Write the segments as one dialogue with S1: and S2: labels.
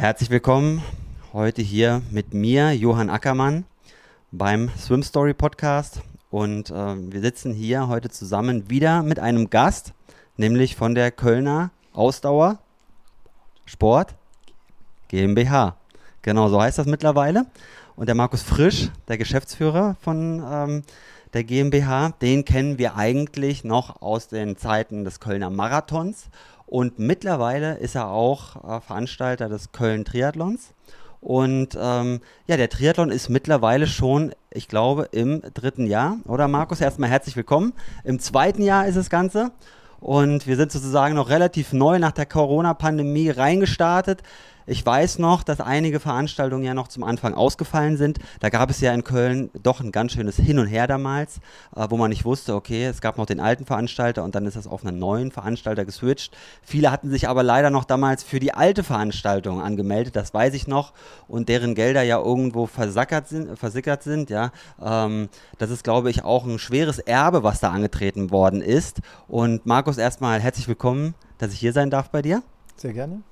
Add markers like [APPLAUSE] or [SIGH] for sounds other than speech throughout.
S1: Herzlich willkommen heute hier mit mir, Johann Ackermann, beim Swim Story Podcast. Und äh, wir sitzen hier heute zusammen wieder mit einem Gast, nämlich von der Kölner Ausdauer Sport GmbH. Genau, so heißt das mittlerweile. Und der Markus Frisch, der Geschäftsführer von ähm, der GmbH, den kennen wir eigentlich noch aus den Zeiten des Kölner Marathons. Und mittlerweile ist er auch äh, Veranstalter des Köln Triathlons. Und ähm, ja, der Triathlon ist mittlerweile schon, ich glaube, im dritten Jahr. Oder Markus, erstmal herzlich willkommen. Im zweiten Jahr ist das Ganze. Und wir sind sozusagen noch relativ neu nach der Corona-Pandemie reingestartet. Ich weiß noch, dass einige Veranstaltungen ja noch zum Anfang ausgefallen sind. Da gab es ja in Köln doch ein ganz schönes Hin und Her damals, äh, wo man nicht wusste, okay, es gab noch den alten Veranstalter und dann ist es auf einen neuen Veranstalter geswitcht. Viele hatten sich aber leider noch damals für die alte Veranstaltung angemeldet, das weiß ich noch, und deren Gelder ja irgendwo versackert sind, versickert sind. Ja. Ähm, das ist, glaube ich, auch ein schweres Erbe, was da angetreten worden ist. Und Markus, erstmal herzlich willkommen, dass ich hier sein darf bei dir.
S2: Sehr gerne.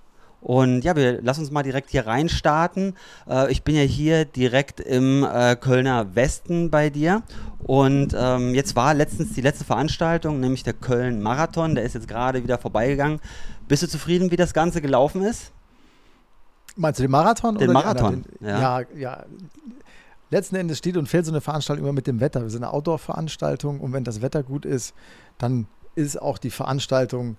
S1: Und ja, wir lass uns mal direkt hier reinstarten. Äh, ich bin ja hier direkt im äh, Kölner Westen bei dir. Und ähm, jetzt war letztens die letzte Veranstaltung, nämlich der Köln Marathon. Der ist jetzt gerade wieder vorbeigegangen. Bist du zufrieden, wie das Ganze gelaufen ist?
S2: Meinst du den Marathon?
S1: Den Marathon,
S2: den, ja. ja. ja. Letzten Endes steht und fällt so eine Veranstaltung immer mit dem Wetter. Wir sind eine Outdoor-Veranstaltung und wenn das Wetter gut ist, dann ist auch die Veranstaltung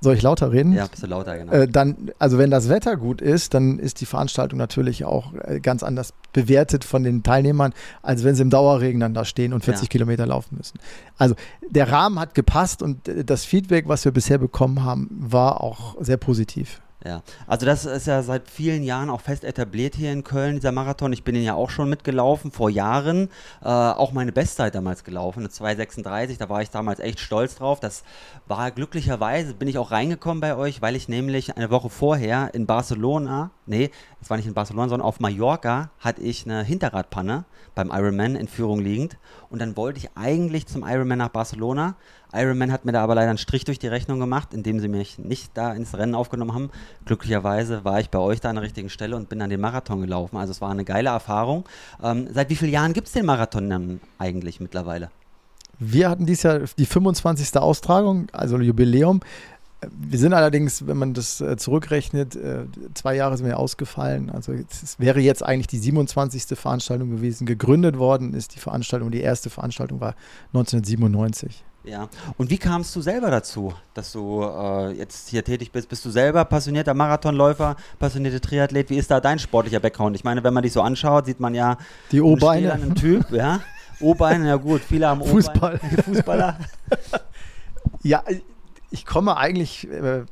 S2: soll ich lauter reden?
S1: Ja, bist du lauter, genau.
S2: Äh, dann, also wenn das Wetter gut ist, dann ist die Veranstaltung natürlich auch äh, ganz anders bewertet von den Teilnehmern, als wenn sie im Dauerregen dann da stehen und 40 ja. Kilometer laufen müssen. Also der Rahmen hat gepasst und äh, das Feedback, was wir bisher bekommen haben, war auch sehr positiv.
S1: Ja, also das ist ja seit vielen Jahren auch fest etabliert hier in Köln, dieser Marathon. Ich bin ihn ja auch schon mitgelaufen, vor Jahren. Äh, auch meine Bestzeit damals gelaufen, eine 2,36. Da war ich damals echt stolz drauf. Das war glücklicherweise, bin ich auch reingekommen bei euch, weil ich nämlich eine Woche vorher in Barcelona, nee, es war nicht in Barcelona, sondern auf Mallorca, hatte ich eine Hinterradpanne beim Ironman in Führung liegend. Und dann wollte ich eigentlich zum Ironman nach Barcelona. Ironman hat mir da aber leider einen Strich durch die Rechnung gemacht, indem sie mich nicht da ins Rennen aufgenommen haben. Glücklicherweise war ich bei euch da an der richtigen Stelle und bin dann den Marathon gelaufen. Also es war eine geile Erfahrung. Ähm, seit wie vielen Jahren gibt es den Marathon dann eigentlich mittlerweile?
S2: Wir hatten dieses Jahr die 25. Austragung, also Jubiläum. Wir sind allerdings, wenn man das äh, zurückrechnet, äh, zwei Jahre sind wir ausgefallen. Also es wäre jetzt eigentlich die 27. Veranstaltung gewesen. Gegründet worden ist die Veranstaltung, die erste Veranstaltung war 1997.
S1: Ja, und wie kamst du selber dazu, dass du äh, jetzt hier tätig bist? Bist du selber passionierter Marathonläufer, passionierter Triathlet? Wie ist da dein sportlicher Background? Ich meine, wenn man dich so anschaut, sieht man ja
S2: die O-Beine.
S1: einen Typ, [LAUGHS] ja. O-Beine, ja gut, viele haben
S2: O-Beine. Fußball. [LAUGHS]
S1: Fußballer. [LAUGHS]
S2: ja, ich komme eigentlich, äh,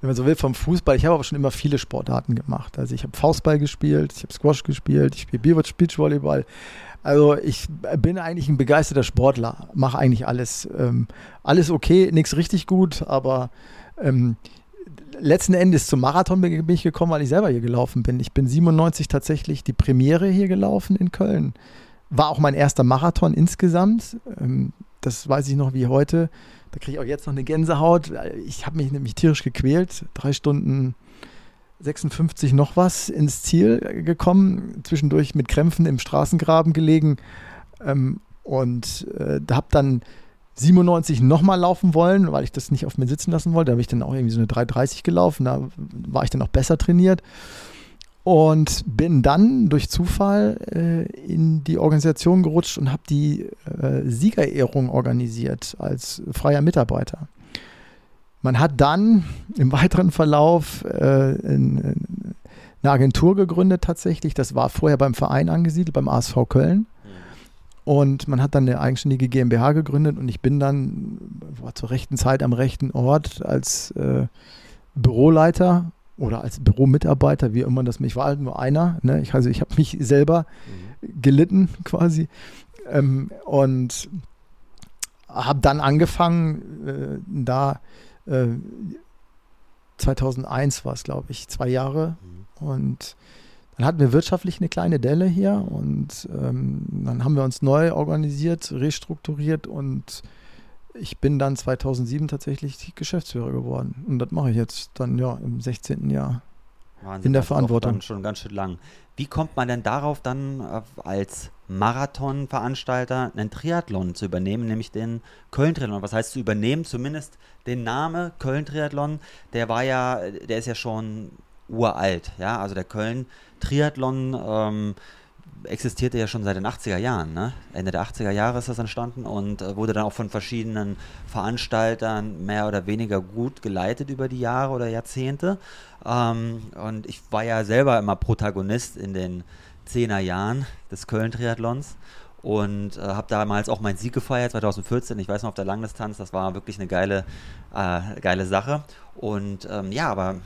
S2: wenn man so will, vom Fußball. Ich habe aber schon immer viele Sportarten gemacht. Also ich habe Faustball gespielt, ich habe Squash gespielt, ich spiele Beachvolleyball. Also ich bin eigentlich ein begeisterter Sportler, mache eigentlich alles. Ähm, alles okay, nichts richtig gut, aber ähm, letzten Endes zum Marathon bin ich gekommen, weil ich selber hier gelaufen bin. Ich bin 97 tatsächlich die Premiere hier gelaufen in Köln. War auch mein erster Marathon insgesamt. Ähm, das weiß ich noch wie heute. Da kriege ich auch jetzt noch eine Gänsehaut. Ich habe mich nämlich tierisch gequält. Drei Stunden 56 noch was ins Ziel gekommen, zwischendurch mit Krämpfen im Straßengraben gelegen ähm, und äh, habe dann 97 nochmal laufen wollen, weil ich das nicht auf mir sitzen lassen wollte. Da habe ich dann auch irgendwie so eine 3,30 gelaufen, da war ich dann auch besser trainiert und bin dann durch Zufall äh, in die Organisation gerutscht und habe die äh, Siegerehrung organisiert als freier Mitarbeiter. Man hat dann im weiteren Verlauf äh, eine Agentur gegründet tatsächlich. Das war vorher beim Verein angesiedelt, beim ASV Köln. Und man hat dann eine eigenständige GmbH gegründet und ich bin dann war zur rechten Zeit am rechten Ort als äh, Büroleiter oder als Büromitarbeiter, wie immer das mich war, halt nur einer. Ne? Ich, also ich habe mich selber mhm. gelitten [LAUGHS] quasi ähm, und habe dann angefangen, äh, da 2001 äh, war es, glaube ich, zwei Jahre. Mhm. Und dann hatten wir wirtschaftlich eine kleine Delle hier und ähm, dann haben wir uns neu organisiert, restrukturiert und ich bin dann 2007 tatsächlich Geschäftsführer geworden. Und das mache ich jetzt dann ja im 16. Jahr.
S1: Wahnsinn,
S2: in der Verantwortung.
S1: Schon ganz schön lang. Wie kommt man denn darauf, dann äh, als Marathonveranstalter einen Triathlon zu übernehmen, nämlich den Köln-Triathlon? Was heißt zu übernehmen? Zumindest den Name Köln-Triathlon, der war ja, der ist ja schon uralt, ja, also der Köln-Triathlon ähm, existierte ja schon seit den 80er Jahren, ne? Ende der 80er Jahre ist das entstanden und äh, wurde dann auch von verschiedenen Veranstaltern mehr oder weniger gut geleitet über die Jahre oder Jahrzehnte. Ähm, und ich war ja selber immer Protagonist in den 10er Jahren des Köln-Triathlons und äh, habe damals auch meinen Sieg gefeiert, 2014. Ich weiß noch auf der Langdistanz, das war wirklich eine geile, äh, geile Sache. Und ähm, ja, aber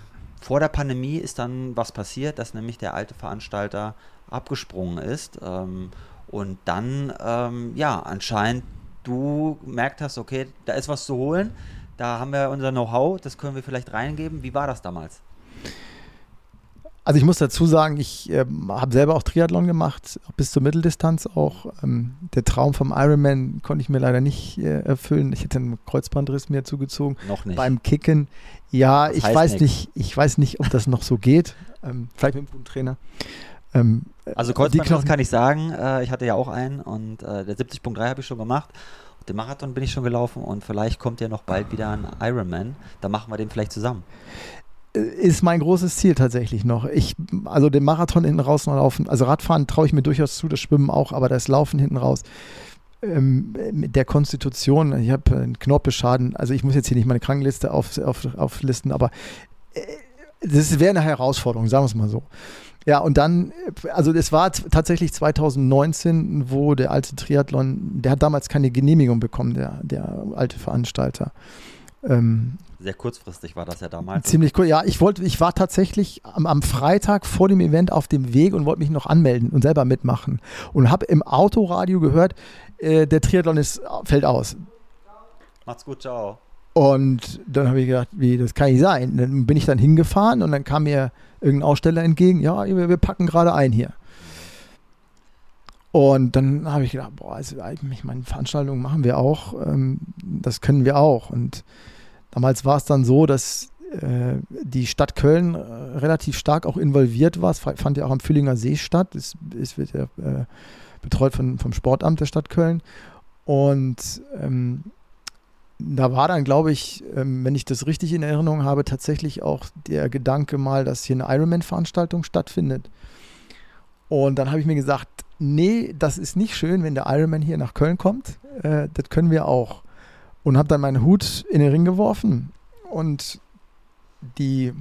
S1: vor der Pandemie ist dann was passiert, dass nämlich der alte Veranstalter abgesprungen ist. Ähm, und dann, ähm, ja, anscheinend du gemerkt hast, okay, da ist was zu holen, da haben wir unser Know-how, das können wir vielleicht reingeben. Wie war das damals?
S2: Also ich muss dazu sagen, ich äh, habe selber auch Triathlon gemacht, bis zur Mitteldistanz auch. Ähm, der Traum vom Ironman konnte ich mir leider nicht äh, erfüllen. Ich hätte einen Kreuzbandriss mir zugezogen.
S1: Noch nicht.
S2: Beim Kicken. Ja,
S1: Das
S2: ich weiß
S1: nix.
S2: nicht, ich weiß nicht, ob das noch so geht. Ähm, vielleicht mit einem guten Trainer. Ähm,
S1: Also Kreuzbandriss kann ich sagen, äh, ich hatte ja auch einen und äh, der 70.3 habe ich schon gemacht. Den Marathon bin ich schon gelaufen und vielleicht kommt ja noch bald wieder ein Ironman. Da machen wir den vielleicht zusammen.
S2: ist mein großes Ziel tatsächlich noch. Ich, also den Marathon hinten raus noch laufen. Also Radfahren traue ich mir durchaus zu, das Schwimmen auch, aber das Laufen hinten raus. Ähm, mit der Konstitution, ich habe einen Knorpelschaden, also ich muss jetzt hier nicht meine Krankenliste auf, auf, auflisten, aber äh, das wäre eine Herausforderung, sagen wir es mal so. Ja, und dann, also es war tatsächlich 2019, wo der alte Triathlon, der hat damals keine Genehmigung bekommen, der, der alte Veranstalter. Ähm,
S1: Sehr kurzfristig war das ja damals.
S2: Ziemlich cool. Ja, ich wollte, ich war tatsächlich am, am Freitag vor dem Event auf dem Weg und wollte mich noch anmelden und selber mitmachen. Und habe im Autoradio gehört, äh, der Triathlon ist, fällt aus.
S1: Macht's gut, ciao.
S2: Und dann habe ich gedacht, wie, das kann nicht sein. Dann bin ich dann hingefahren und dann kam mir irgendein Aussteller entgegen, ja, wir, packen gerade ein hier. Und dann habe ich gedacht, boah, also, ich meine, Veranstaltungen machen wir auch, ähm, das können wir auch. Und damals war es dann so, dass äh, die Stadt Köln äh, relativ stark auch involviert war. Es fa- fand ja auch am Fühlinger See statt. Es, es wird ja äh, betreut von, vom Sportamt der Stadt Köln. Und ähm, da war dann, glaube ich, ähm, wenn ich das richtig in Erinnerung habe, tatsächlich auch der Gedanke mal, dass hier eine Ironman-Veranstaltung stattfindet. Und dann habe ich mir gesagt, nee, das ist nicht schön, wenn der Ironman hier nach Köln kommt. Äh, das können wir auch. Und habe dann meinen Hut in den Ring geworfen und die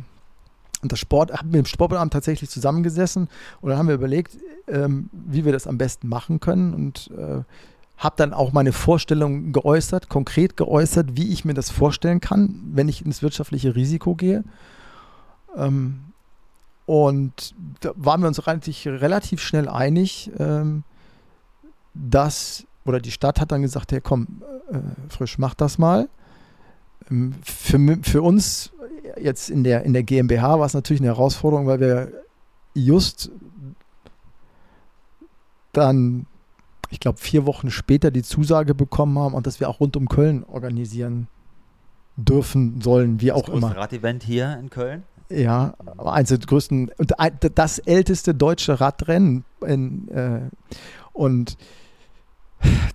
S2: und das Sport, habe mit dem Sportamt tatsächlich zusammengesessen und dann haben wir überlegt, ähm, wie wir das am besten machen können und äh, habe dann auch meine Vorstellung geäußert, konkret geäußert, wie ich mir das vorstellen kann, wenn ich ins wirtschaftliche Risiko gehe. Ähm, und da waren wir uns relativ, relativ schnell einig, ähm, dass, oder die Stadt hat dann gesagt, hey komm, äh, frisch, mach das mal. Ähm, für, für uns jetzt in der, in der GmbH war es natürlich eine Herausforderung, weil wir just dann, ich glaube, vier Wochen später die Zusage bekommen haben und dass wir auch rund um Köln organisieren dürfen, sollen, wie auch
S1: das
S2: immer.
S1: größte Radevent hier in Köln.
S2: Ja, eins der größten, und das älteste deutsche Radrennen. In, äh, und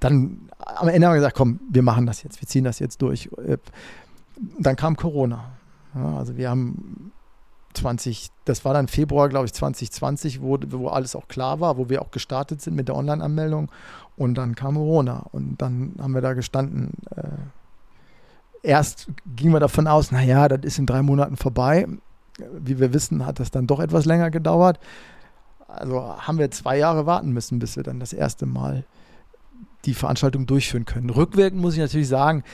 S2: dann am Ende haben wir gesagt, komm, wir machen das jetzt, wir ziehen das jetzt durch. Äh, Dann kam Corona. Ja, also wir haben 20, das war dann Februar, glaube ich, 2020, wo, wo alles auch klar war, wo wir auch gestartet sind mit der Online-Anmeldung. Und dann kam Corona. Und dann haben wir da gestanden. Äh, erst gingen wir davon aus, naja, das ist in drei Monaten vorbei. Wie wir wissen, hat das dann doch etwas länger gedauert. Also haben wir zwei Jahre warten müssen, bis wir dann das erste Mal die Veranstaltung durchführen können. Rückwirkend muss ich natürlich sagen,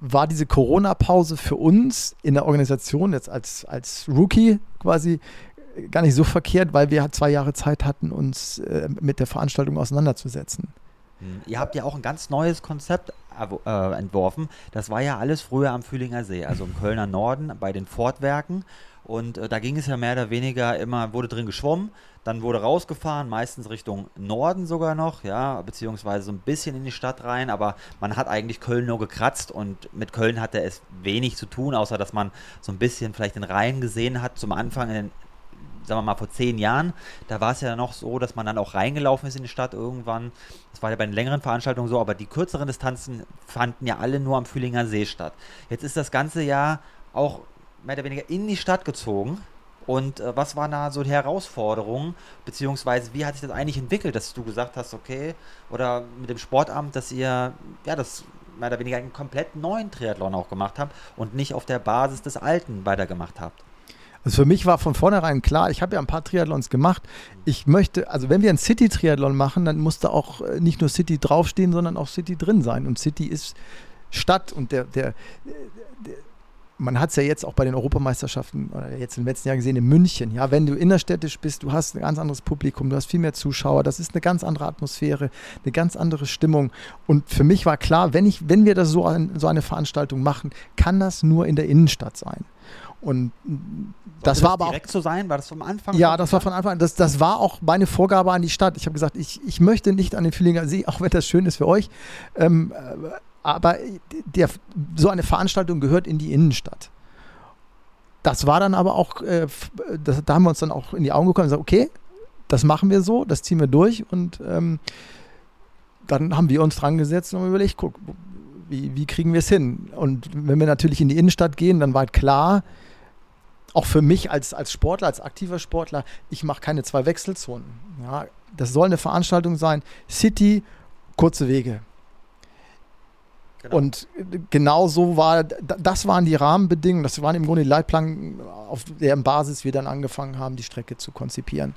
S2: war diese Corona-Pause für uns in der Organisation jetzt als, als Rookie quasi gar nicht so verkehrt, weil wir zwei Jahre Zeit hatten, uns äh, mit der Veranstaltung auseinanderzusetzen.
S1: Hm, Ihr habt ja auch ein ganz neues Konzept äh, entworfen. Das war ja alles früher am Fühlinger See, also im Kölner Norden bei den Fortwerken. Und äh, da ging es ja mehr oder weniger immer, wurde drin geschwommen, dann wurde rausgefahren, meistens Richtung Norden sogar noch, ja, beziehungsweise so ein bisschen in die Stadt rein, aber man hat eigentlich Köln nur gekratzt und mit Köln hatte es wenig zu tun, außer dass man so ein bisschen vielleicht den Rhein gesehen hat zum Anfang in den sagen wir mal, vor zehn Jahren, da war es ja noch so, dass man dann auch reingelaufen ist in die Stadt irgendwann. Das war ja bei den längeren Veranstaltungen so, aber die kürzeren Distanzen fanden ja alle nur am Fühlinger See statt. Jetzt ist das ganze Jahr auch mehr oder weniger in die Stadt gezogen. Und äh, was waren da so die Herausforderungen, beziehungsweise wie hat sich das eigentlich entwickelt, dass du gesagt hast, okay, oder mit dem Sportamt, dass ihr ja das mehr oder weniger einen komplett neuen Triathlon auch gemacht habt und nicht auf der Basis des alten weitergemacht habt?
S2: Also für mich war von vornherein klar, ich habe ja ein paar Triathlons gemacht. Ich möchte, also wenn wir ein City-Triathlon machen, dann muss da auch äh, nicht nur City draufstehen, sondern auch City drin sein. Und City ist Stadt und der, der, der man hat es ja jetzt auch bei den Europameisterschaften oder jetzt im letzten Jahr gesehen in München. Ja, wenn du innerstädtisch bist, du hast ein ganz anderes Publikum, du hast viel mehr Zuschauer, das ist eine ganz andere Atmosphäre, eine ganz andere Stimmung. Und für mich war klar, wenn ich, wenn wir das so, ein, so eine Veranstaltung machen, kann das nur in der Innenstadt sein. Und das, das war aber
S1: direkt auch, zu sein, war das vom Anfang?
S2: Ja, das war von Anfang an. Das, das war auch meine Vorgabe an die Stadt. Ich habe gesagt, ich, ich möchte nicht an den Fühlinger See, auch wenn das schön ist für euch. Ähm, aber der, so eine Veranstaltung gehört in die Innenstadt. Das war dann aber auch, äh, das, da haben wir uns dann auch in die Augen gekommen und gesagt, okay, das machen wir so, das ziehen wir durch und ähm, dann haben wir uns dran gesetzt und überlegt, guck, wie, wie kriegen wir es hin? Und wenn wir natürlich in die Innenstadt gehen, dann war klar, auch für mich als, als Sportler, als aktiver Sportler, ich mache keine zwei Wechselzonen. Ja, das soll eine Veranstaltung sein. City, kurze Wege. Genau. Und genau so war, das waren die Rahmenbedingungen, das waren im Grunde die Leitplanken, auf deren Basis wir dann angefangen haben, die Strecke zu konzipieren.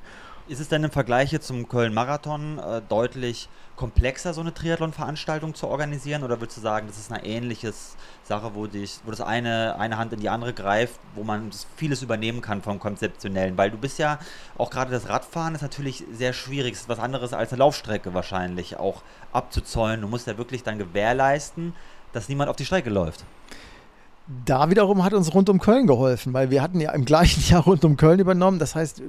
S1: Ist es denn im Vergleich zum Köln-Marathon äh, deutlich komplexer, so eine Triathlon-Veranstaltung zu organisieren? Oder würdest du sagen, das ist eine ähnliche Sache, wo, dich, wo das eine, eine Hand in die andere greift, wo man vieles übernehmen kann vom Konzeptionellen? Weil du bist ja, auch gerade das Radfahren ist natürlich sehr schwierig. Es ist was anderes als eine Laufstrecke wahrscheinlich auch abzuzäunen. Du musst ja wirklich dann gewährleisten, dass niemand auf die Strecke läuft.
S2: Da wiederum hat uns rund um Köln geholfen, weil wir hatten ja im gleichen [LAUGHS] Jahr rund um Köln übernommen. Das heißt,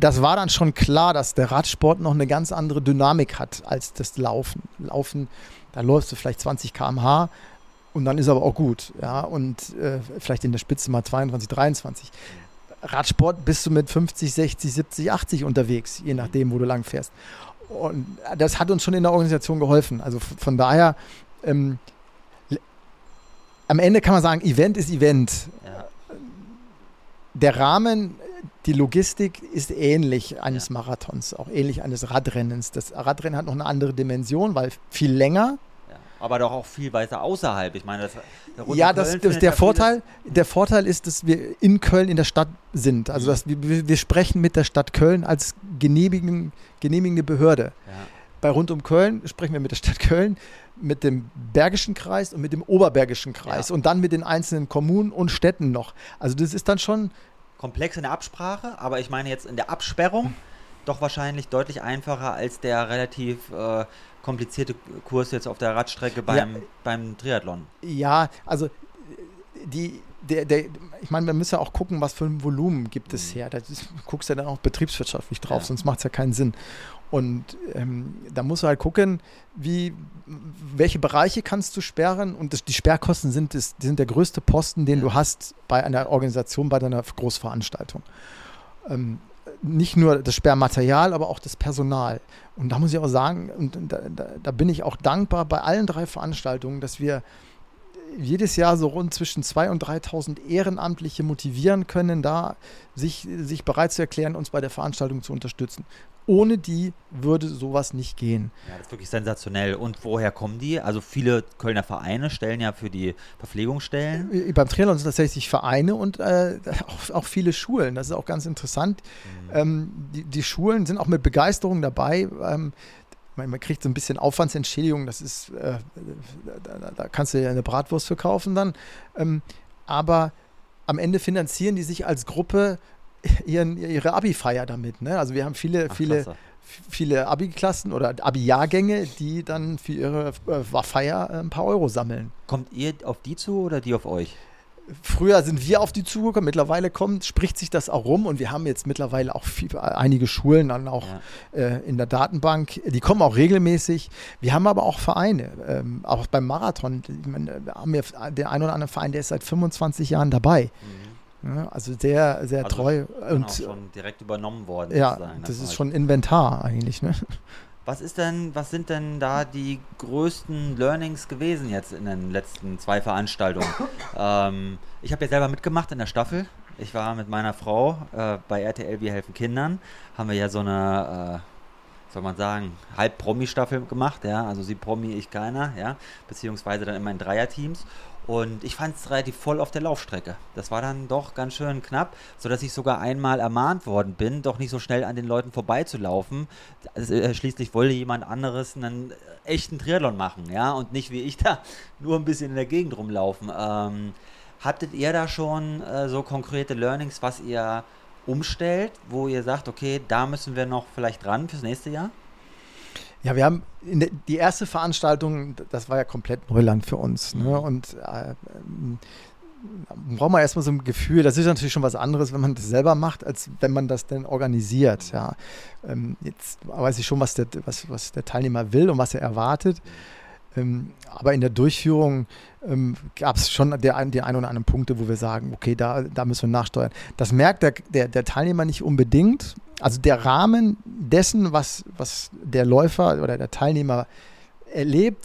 S2: das war dann schon klar, dass der Radsport noch eine ganz andere Dynamik hat als das Laufen. Laufen, da läufst du vielleicht 20 km/h und dann ist aber auch gut. Ja, und äh, vielleicht in der Spitze mal 22, 23. Radsport bist du mit 50, 60, 70, 80 unterwegs, je nachdem, wo du lang fährst. Und das hat uns schon in der Organisation geholfen. Also von daher, ähm, am Ende kann man sagen, Event ist Event. Ja. Der Rahmen die Logistik ist ähnlich eines ja. Marathons, auch ähnlich eines Radrennens. Das Radrennen hat noch eine andere Dimension, weil viel länger.
S1: Ja. Aber doch auch viel weiter außerhalb. Ich meine, das,
S2: der ja, das, das der, Vorteil, der Vorteil ist, dass wir in Köln in der Stadt sind. Also mhm. dass wir, wir sprechen mit der Stadt Köln als genehmigen, genehmigende Behörde. Ja. Bei Rund um Köln sprechen wir mit der Stadt Köln, mit dem Bergischen Kreis und mit dem Oberbergischen Kreis und dann mit den einzelnen Kommunen und Städten noch. Also das ist dann schon
S1: komplex in der Absprache, aber ich meine jetzt in der Absperrung doch wahrscheinlich deutlich einfacher als der relativ äh, komplizierte Kurs jetzt auf der Radstrecke beim, ja, beim Triathlon.
S2: Ja, also die, der, der, ich meine, man muss ja auch gucken, was für ein Volumen gibt es mhm. her. Da guckst du ja dann auch betriebswirtschaftlich drauf, ja. sonst macht es ja keinen Sinn. Und ähm, da musst du halt gucken, wie, welche Bereiche kannst du sperren. Und das, die Sperrkosten sind, das, sind der größte Posten, den ja. du hast bei einer Organisation, bei deiner Großveranstaltung. Ähm, nicht nur das Sperrmaterial, aber auch das Personal. Und da muss ich auch sagen, und da, da bin ich auch dankbar bei allen drei Veranstaltungen, dass wir jedes Jahr so rund zwischen 2.000 und 3.000 Ehrenamtliche motivieren können, da sich, sich bereit zu erklären, uns bei der Veranstaltung zu unterstützen. Ohne die würde sowas nicht gehen.
S1: Ja, das ist wirklich sensationell. Und woher kommen die? Also viele Kölner Vereine stellen ja für die Verpflegungsstellen.
S2: Äh, beim Triathlon sind tatsächlich Vereine und äh, auch, auch, viele Schulen. Das ist auch ganz interessant. Mhm. Ähm, die, die, Schulen sind auch mit Begeisterung dabei. Ähm, man, man kriegt so ein bisschen Aufwandsentschädigung, das ist, äh, da, da, kannst du ja eine Bratwurst verkaufen dann. Ähm, aber am Ende finanzieren die sich als Gruppe ihren, ihre Abi-Feier damit. Ne? Also wir haben viele, Ach, viele, viele Abi-Klassen oder Abi-Jahrgänge, die dann für ihre äh, Feier ein paar Euro sammeln.
S1: Kommt ihr auf die zu oder die auf euch?
S2: Früher sind wir auf die zugekommen, mittlerweile kommt, spricht sich das auch rum und wir haben jetzt mittlerweile auch viel, einige Schulen dann auch ja. äh, in der Datenbank, die kommen auch regelmäßig. Wir haben aber auch Vereine, ähm, auch beim Marathon, ich meine, wir haben ja den einen oder anderen Verein, der ist seit 25 Jahren dabei. Mhm. Ja, also sehr, sehr
S1: Also
S2: treu. Und
S1: schon direkt übernommen worden.
S2: ja,
S1: sozusagen.
S2: das ist
S1: war-
S2: schon Inventar eigentlich. Ne?
S1: Was ist denn, was sind denn da die größten Learnings gewesen jetzt in den letzten zwei Veranstaltungen? [COUGHS] ähm, ich habe ja selber mitgemacht in der Staffel. Ich war mit meiner Frau äh, bei RTL Wir helfen Kindern. Haben wir ja so eine, äh, soll man sagen, Halb-Promi-Staffel gemacht. Ja, also sie Promi, ich keiner. Ja, beziehungsweise dann immer in Dreierteams. Und ich fand es relativ voll auf der Laufstrecke. Das war dann doch ganz schön knapp, sodass ich sogar einmal ermahnt worden bin, doch nicht so schnell an den Leuten vorbeizulaufen. Also, äh, schließlich wollte jemand anderes einen echten Triathlon machen, ja, und nicht wie ich [LAUGHS] da nur ein bisschen in der Gegend rumlaufen. Ähm, hattet ihr da schon äh, so konkrete Learnings, was ihr umstellt, wo ihr sagt, okay, da müssen wir noch vielleicht dran fürs nächste Jahr?
S2: Ja, wir haben in der, die erste Veranstaltung, das war ja komplett Neuland für uns.
S1: Mhm.
S2: Ne? Und äh, ähm, braucht man erstmal so ein Gefühl, das ist natürlich schon was anderes, wenn man das selber macht, als wenn man das dann organisiert. Ja. Ähm, jetzt weiß ich schon, was der, was, was der Teilnehmer will und was er erwartet. Ähm, aber in der Durchführung ähm, gab es schon der, ein- die ein oder anderen Punkte, wo wir sagen, okay, da, da müssen wir nachsteuern. Das merkt der, der, der Teilnehmer nicht unbedingt. Also der Rahmen dessen, was, was der Läufer oder der Teilnehmer erlebt,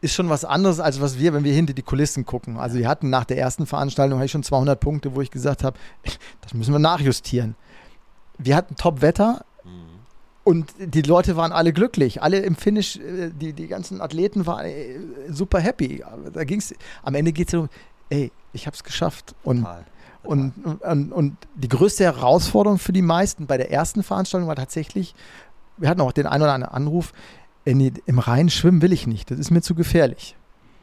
S2: ist schon was anderes, als was wir, wenn wir hinter die Kulissen gucken. Also wir hatten nach der ersten Veranstaltung hatte ich schon 200 Punkte, wo ich gesagt habe, [LAUGHS] das müssen wir nachjustieren. Wir hatten Top-Wetter,
S1: Mhm.
S2: und die Leute waren alle glücklich. Alle im Finish, äh, die, die ganzen Athleten waren äh, super happy. Da ging's, am Ende geht es darum, ey, ich habe es geschafft. Und,
S1: Total.
S2: Und, und, und die größte Herausforderung für die meisten bei der ersten Veranstaltung war tatsächlich, wir hatten auch den einen oder anderen Anruf, nee, im Rhein schwimmen will ich nicht, das ist mir zu gefährlich.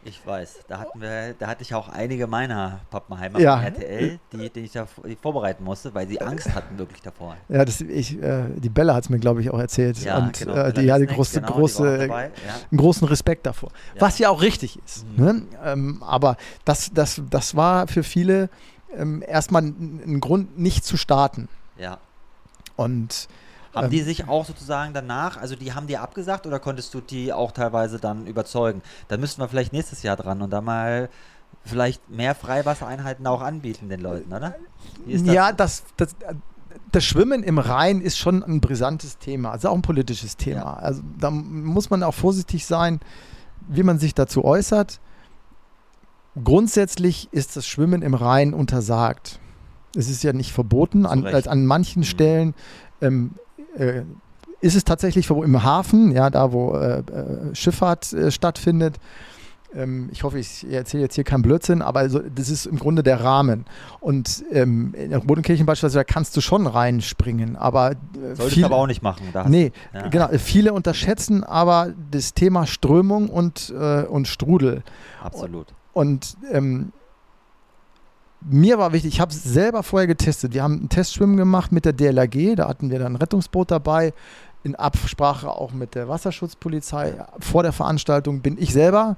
S1: Ich weiß, da hatten wir, da hatte ich auch einige meiner Pappenheimer
S2: Ja.
S1: RTL, die, die ich da die vorbereiten musste, weil sie Angst hatten wirklich davor.
S2: Ja, das, ich, äh, die Bella hat es mir, glaube ich, auch erzählt.
S1: Ja,
S2: und
S1: genau.
S2: äh, die hatte große,
S1: genau, die
S2: große,
S1: ja.
S2: einen großen Respekt davor. Was ja auch richtig ist.
S1: Mhm.
S2: Ne? Ähm, aber das, das, das war für viele ähm, erstmal ein, ein Grund, nicht zu starten.
S1: Ja.
S2: Und
S1: Haben
S2: Ähm,
S1: die sich auch sozusagen danach, also die haben dir abgesagt oder konntest du die auch teilweise dann überzeugen? Da müssten wir vielleicht nächstes Jahr dran und da mal vielleicht mehr Freiwassereinheiten auch anbieten den Leuten, oder? Das?
S2: ja, das, das, das Schwimmen im Rhein ist schon ein brisantes Thema, also auch ein politisches Thema.
S1: Ja.
S2: Also da muss man auch vorsichtig sein, wie man sich dazu äußert. Grundsätzlich ist das Schwimmen im Rhein untersagt. Es ist ja nicht verboten. An,
S1: Recht.
S2: als an manchen
S1: Mhm.
S2: Stellen ähm, äh, ist es tatsächlich. Im Hafen, ja, da wo äh, äh, Schifffahrt äh, stattfindet. Ähm, ich hoffe, ich erzähle jetzt hier keinen Blödsinn, aber also, das ist im Grunde der Rahmen. Und ähm, in der Bodenkirchen beispielsweise, da kannst du schon reinspringen, aber äh,
S1: Solltest
S2: viel-
S1: du aber auch nicht machen. Da
S2: Nee,
S1: ja.
S2: genau. Viele unterschätzen aber das Thema Strömung und, äh, und Strudel.
S1: Absolut.
S2: Und ähm, mir war wichtig, ich habe es selber vorher getestet. Wir haben ein Testschwimmen gemacht mit der DLRG, da hatten wir dann ein Rettungsboot dabei, in Absprache auch mit der Wasserschutzpolizei. Vor der Veranstaltung bin ich selber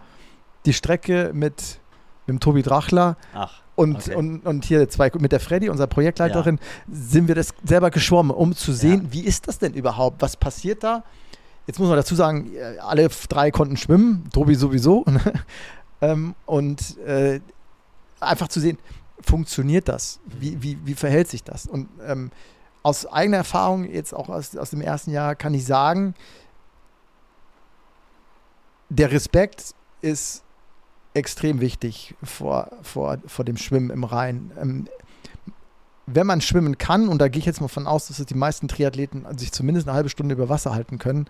S2: die Strecke mit, dem Tobi Drachler
S1: Ach,
S2: und,
S1: Okay.
S2: und, und hier zwei, mit der Freddy, unserer Projektleiterin, sind wir das selber geschwommen, um zu sehen, wie ist das denn überhaupt? Was passiert da? Jetzt muss man dazu sagen, äh, alle drei konnten schwimmen, Tobi sowieso. [LAUGHS] ähm, und äh, einfach zu sehen, funktioniert das? Wie, wie, wie verhält sich das? Und ähm, aus eigener Erfahrung, jetzt auch aus, aus dem ersten Jahr, kann ich sagen, der Respekt ist extrem wichtig vor, vor, vor dem Schwimmen im Rhein. Ähm, wenn man schwimmen kann, und da gehe ich jetzt mal von aus, dass es die meisten Triathleten sich zumindest eine halbe Stunde über Wasser halten können,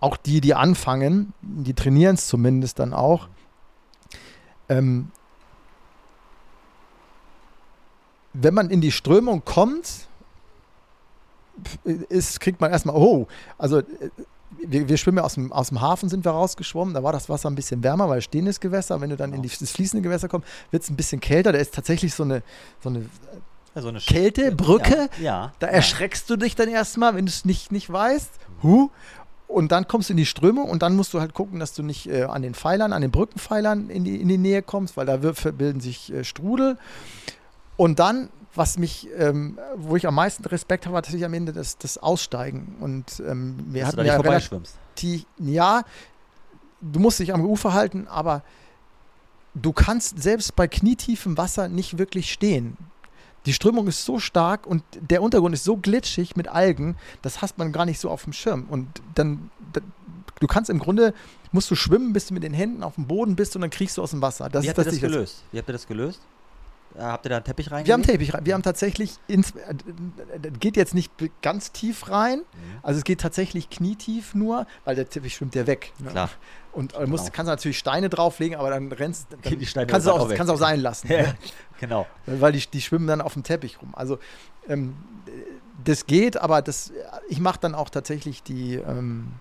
S2: auch die, die anfangen, die trainieren es zumindest dann auch. Ähm, wenn man in die Strömung kommt, ist, kriegt man erstmal, oh, also äh, wir, wir schwimmen ja aus dem, aus dem Hafen, sind wir rausgeschwommen, da war das Wasser ein bisschen wärmer, weil stehendes Gewässer, wenn du dann in die, das fließende Gewässer kommst, wird es ein bisschen kälter, da ist tatsächlich so eine, so eine
S1: so eine
S2: Kälte, Brücke,
S1: Ja, ja.
S2: da erschreckst du dich dann erstmal, wenn du es nicht, nicht weißt. Huh. Und dann kommst du in die Strömung und dann musst du halt gucken, dass du nicht äh, an den Pfeilern, an den Brückenpfeilern in die, in die Nähe kommst, weil da wird, bilden sich äh, Strudel. Und dann, was mich, ähm, wo ich am meisten Respekt habe, war tatsächlich am Ende das, das Aussteigen. Und ähm, wir
S1: Dass du
S2: hatten
S1: da nicht
S2: ja
S1: vorbeischwimmst.
S2: ja, du musst dich am Ufer halten, aber du kannst selbst bei knietiefem Wasser nicht wirklich stehen. Die Strömung ist so stark und der Untergrund ist so glitschig mit Algen, das hast man gar nicht so auf dem Schirm. Und dann, du kannst im Grunde, musst du schwimmen, bis du mit den Händen auf dem Boden bist und dann kriegst du aus dem Wasser. Das
S1: Wie
S2: ist
S1: habt ihr das gelöst? Wie habt ihr das gelöst? Äh, habt ihr da einen Teppich
S2: Wir haben
S1: reingelegt?
S2: Teppich rein. Wir haben tatsächlich, ins, äh, geht jetzt nicht ganz tief rein,
S1: Mhm.
S2: also es geht tatsächlich knietief nur, weil der Teppich schwimmt ja weg. Ne?
S1: Klar.
S2: Und äh, musst,
S1: Genau.
S2: kannst du natürlich Steine drauflegen, aber dann rennst dann
S1: die Steine
S2: kannst du auch, kannst auch sein lassen. [LAUGHS]
S1: Ja,
S2: ne?
S1: genau.
S2: weil die, die schwimmen dann auf dem Teppich rum. Also ähm, das geht, aber das, ich mache dann auch tatsächlich die, ähm,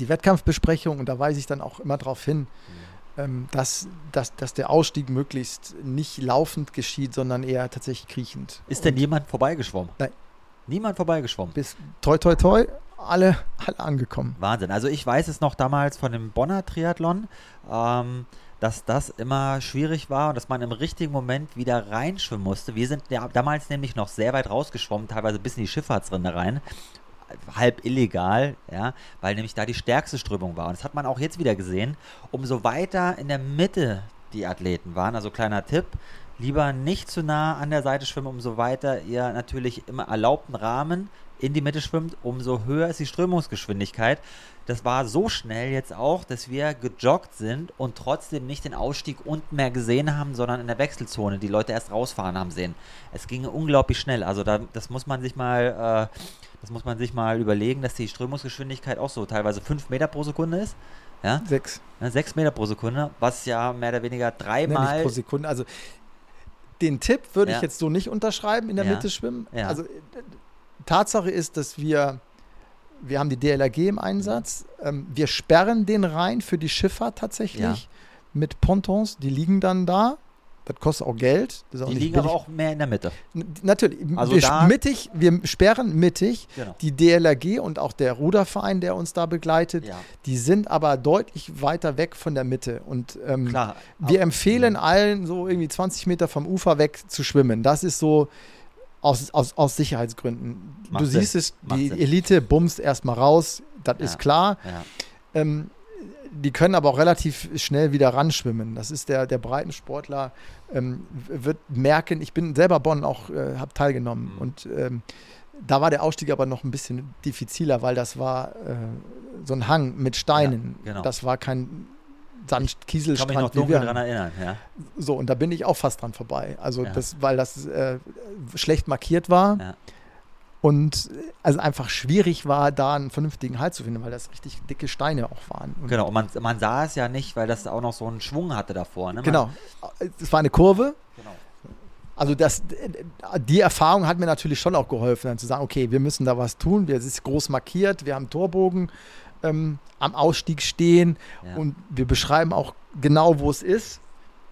S2: die Wettkampfbesprechung und da weise ich dann auch immer darauf hin, ähm, dass, dass, dass der Ausstieg möglichst nicht laufend geschieht, sondern eher tatsächlich kriechend.
S1: Ist denn jemand vorbeigeschwommen?
S2: Nein.
S1: Niemand vorbeigeschwommen.
S2: Bis toi toi toi, alle, alle angekommen.
S1: Wahnsinn. Also ich weiß es noch damals von dem Bonner Triathlon, ähm, dass das immer schwierig war und dass man im richtigen Moment wieder reinschwimmen musste. Wir sind ja damals nämlich noch sehr weit rausgeschwommen, teilweise bis in die Schifffahrtsrinde rein. Halb illegal, ja, weil nämlich da die stärkste Strömung war. Und das hat man auch jetzt wieder gesehen. Umso weiter in der Mitte die Athleten waren, also kleiner Tipp, lieber nicht zu nah an der Seite schwimmen, umso weiter ihr natürlich im erlaubten Rahmen in die Mitte schwimmt, umso höher ist die Strömungsgeschwindigkeit. Das war so schnell jetzt auch, dass wir gejoggt sind und trotzdem nicht den Ausstieg unten mehr gesehen haben, sondern in der Wechselzone die Leute erst rausfahren haben sehen. Es ging unglaublich schnell. Also da, das muss man sich mal, äh, das muss man sich mal überlegen, dass die Strömungsgeschwindigkeit auch so teilweise 5 Meter pro Sekunde ist. Ja,
S2: Sechs.
S1: ne, 6 Meter pro Sekunde, was ja mehr oder weniger dreimal
S2: nicht pro Sekunde. Also den Tipp würde
S1: Ja.
S2: ich jetzt so nicht unterschreiben, in der
S1: Ja.
S2: Mitte schwimmen.
S1: Ja.
S2: Also Tatsache ist, dass wir, wir haben die DLRG im Einsatz. Ähm, wir sperren den Rhein für die Schifffahrt tatsächlich
S1: Ja.
S2: mit Pontons. Die liegen dann da. Das kostet auch Geld. Auch
S1: Die liegen
S2: billig.
S1: aber auch mehr in der Mitte.
S2: N- Natürlich.
S1: Also
S2: wir mittig, wir sperren mittig.
S1: Genau.
S2: Die DLRG und auch der Ruderverein, der uns da begleitet,
S1: Ja,
S2: die sind aber deutlich weiter weg von der Mitte. Und ähm,
S1: klar.
S2: wir empfehlen allen, so irgendwie 20 Meter vom Ufer weg zu schwimmen. Das ist so aus, aus, aus Sicherheitsgründen.
S1: Macht
S2: du
S1: Sinn.
S2: siehst es,
S1: Macht
S2: die
S1: Sinn.
S2: Elite bumst erstmal raus, das
S1: Ja.
S2: ist klar.
S1: Ja.
S2: Ähm, die können aber auch relativ schnell wieder ranschwimmen. Das ist der, der Breitensportler, ähm, wird merken, ich bin selber Bonn auch, äh, habe teilgenommen.
S1: Mhm.
S2: Und ähm, da war der Ausstieg aber noch ein bisschen diffiziler, weil das war äh, so ein Hang mit Steinen.
S1: Ja, genau.
S2: Das war kein Sand,
S1: Ich kann mich noch
S2: wir
S1: daran erinnern. Ja.
S2: So, und da bin ich auch fast dran vorbei. Also,
S1: Ja.
S2: das, weil das äh, schlecht markiert war
S1: Ja.
S2: und äh, also einfach schwierig war, da einen vernünftigen Halt zu finden, weil das richtig dicke Steine auch waren. Und
S1: Genau, und man, man sah es ja nicht, weil das auch noch so einen Schwung hatte davor. Ne?
S2: Genau. Es war eine Kurve.
S1: genau.
S2: Also das, die Erfahrung hat mir natürlich schon auch geholfen, dann zu sagen, okay, wir müssen da was tun. Wir es ist groß markiert, wir haben Torbogen ähm, am Ausstieg stehen
S1: Ja.
S2: und wir beschreiben auch genau, wo es ist.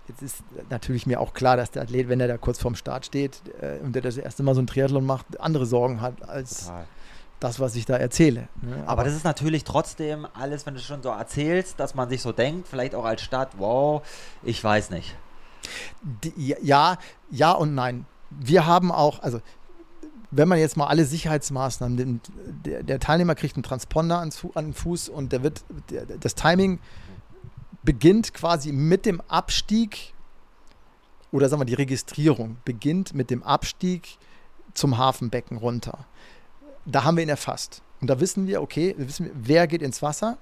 S2: Jetzt ist natürlich mir auch klar, dass der Athlet, wenn er da kurz vorm Start steht äh, und der das erste Mal so ein Triathlon macht, andere Sorgen hat als
S1: Total.
S2: das, was ich da erzähle. Ne?
S1: Aber das ist natürlich trotzdem alles, wenn du schon so erzählst, dass man sich so denkt, vielleicht auch als Stadt, wow, ich weiß nicht.
S2: Die, ja, ja und nein. Wir haben auch, also wenn man jetzt mal alle Sicherheitsmaßnahmen nimmt, der, der Teilnehmer kriegt einen Transponder ans Fu an den Fuß und der wird, der, das Timing beginnt quasi mit dem Abstieg oder sagen wir die Registrierung beginnt mit dem Abstieg zum Hafenbecken runter. Da haben wir ihn erfasst. Und da wissen wir, okay, wir wissen, wer geht ins Wasser,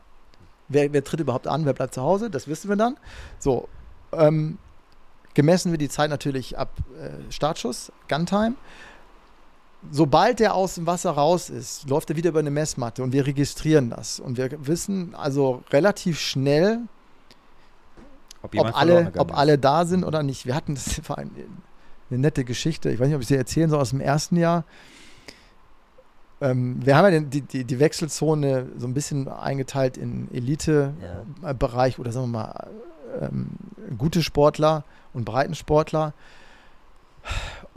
S2: wer, wer tritt überhaupt an, wer bleibt zu Hause, das wissen wir dann. So, ähm, gemessen wird die Zeit natürlich ab äh, Startschuss, Guntime. Sobald der aus dem Wasser raus ist, läuft er wieder über eine Messmatte und wir registrieren das. Und wir wissen also relativ schnell, ob
S1: verloren
S2: alle, ob
S1: ist.
S2: alle da sind oder nicht. Wir hatten das [LAUGHS] war ein, eine nette Geschichte. Ich weiß nicht, ob ich sie erzählen soll aus dem ersten Jahr. Ähm, wir haben ja die, die, die Wechselzone so ein bisschen eingeteilt in Elite-Bereich oder sagen wir mal ähm, gute Sportler und Breitensportler.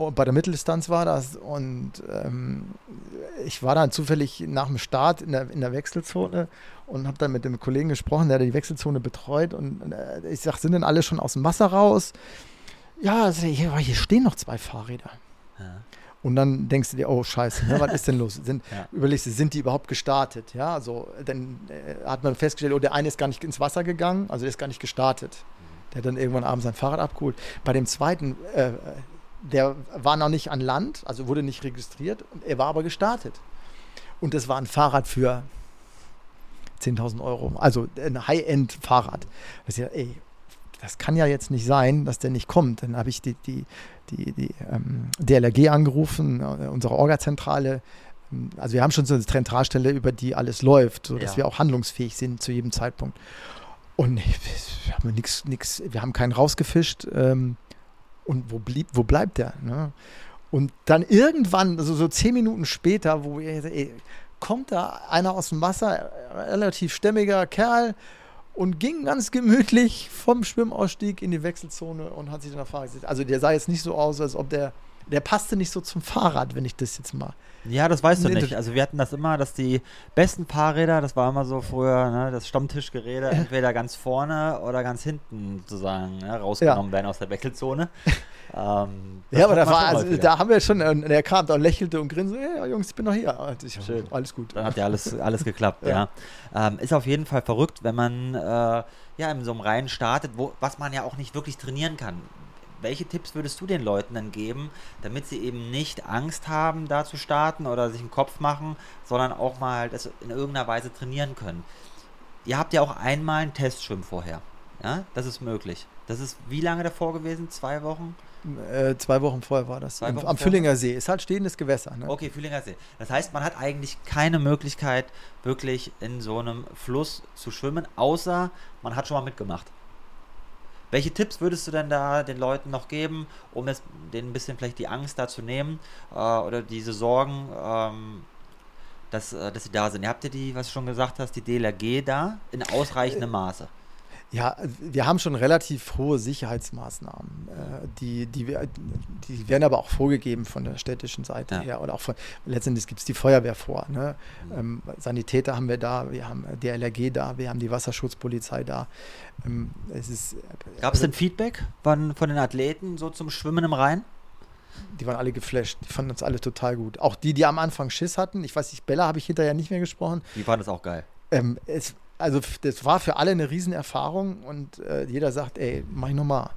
S2: Und bei der Mitteldistanz war das. Und ähm, ich war dann zufällig nach dem Start in der, in der Wechselzone und habe dann mit dem Kollegen gesprochen, der die Wechselzone betreut. Und äh, ich sage, sind denn alle schon aus dem Wasser raus? Ja, hier, hier stehen noch zwei Fahrräder.
S1: Ja.
S2: Und dann denkst du dir, oh Scheiße, ne, was ist denn los? Sind,
S1: Ja.
S2: Überlegst du, sind die überhaupt gestartet? Ja, so, dann äh, hat man festgestellt, oh, der eine ist gar nicht ins Wasser gegangen, also der ist gar nicht gestartet. Der hat dann irgendwann abends sein Fahrrad abgeholt. Bei dem zweiten, äh, der war noch nicht an Land, also wurde nicht registriert, er war aber gestartet. Und das war ein Fahrrad für 10.000 Euro, also ein High-End-Fahrrad. Ey, das kann ja jetzt nicht sein, dass der nicht kommt. Dann habe ich die, die, die, die ähm, DLRG angerufen, äh, unsere Orga-Zentrale. Also wir haben schon so eine Zentralstelle, über die alles läuft, sodass
S1: Ja.
S2: wir auch handlungsfähig sind zu jedem Zeitpunkt. Und wir haben nix, nix, wir haben keinen rausgefischt. Ähm, und wo, blieb, wo bleibt der? Ne? Und dann irgendwann, also so zehn Minuten später, wo wir, ey, kommt da einer aus dem Wasser, relativ stämmiger Kerl, und ging ganz gemütlich vom Schwimmausstieg in die Wechselzone und hat sich dann gesetzt. Also der sah jetzt nicht so aus, als ob der, der passte nicht so zum Fahrrad, wenn ich das jetzt mal.
S1: Ja, das weißt du nicht. Also wir hatten das immer, dass die besten Fahrräder, das war immer so früher, ne, das Stammtischgerede, entweder ganz vorne oder ganz hinten sozusagen ne, rausgenommen werden aus der Wechselzone. [LAUGHS] ähm,
S2: ja, aber da war, also, da haben wir schon, äh, der kam da und lächelte und grinste, ja, Jungs, ich bin noch hier. Und ich,
S1: Schön.
S2: Alles gut.
S1: Dann hat ja alles, [LAUGHS] alles geklappt, ja.
S2: Ja.
S1: Ähm, ist auf jeden Fall verrückt, wenn man äh, ja in so einem Rennen startet, wo, was man ja auch nicht wirklich trainieren kann. Welche Tipps würdest du den Leuten dann geben, damit sie eben nicht Angst haben, da zu starten oder sich einen Kopf machen, sondern auch mal das in irgendeiner Weise trainieren können? Ihr habt ja auch einmal einen Testschwimm vorher. Ja, das ist möglich. Das ist wie lange davor gewesen? Zwei Wochen?
S2: Äh, zwei Wochen vorher war das.
S1: Wochen
S2: am? Füllinger See. Ist halt stehendes Gewässer. Ne?
S1: Okay, Fühlinger See. Das heißt, man hat eigentlich keine Möglichkeit, wirklich in so einem Fluss zu schwimmen, außer man hat schon mal mitgemacht. Welche Tipps würdest du denn da den Leuten noch geben, um jetzt denen ein bisschen vielleicht die Angst da zu nehmen äh, oder diese Sorgen, ähm, dass, äh, dass sie da sind? Ihr habt ja die, was du schon gesagt hast, die DLRG da in ausreichendem Maße.
S2: Ja, wir haben schon relativ hohe Sicherheitsmaßnahmen. Äh, die, die, die werden aber auch vorgegeben von der städtischen Seite
S1: Ja.
S2: her. Oder auch von, letztendlich gibt es die Feuerwehr vor. Ne?
S1: Mhm.
S2: Ähm, Sanitäter haben wir da, wir haben DLRG da, wir haben die Wasserschutzpolizei da. Ähm, es ist,
S1: Gab es
S2: also,
S1: denn Feedback von, von den Athleten so zum Schwimmen im Rhein?
S2: Die waren alle geflasht. Die fanden uns alle total gut. Auch die, die am Anfang Schiss hatten. Ich weiß nicht, Bella habe ich hinterher nicht mehr gesprochen.
S1: Die fanden das auch geil.
S2: Ähm, es, also das war für alle eine Riesenerfahrung und äh, jeder sagt, ey, mach ich nochmal.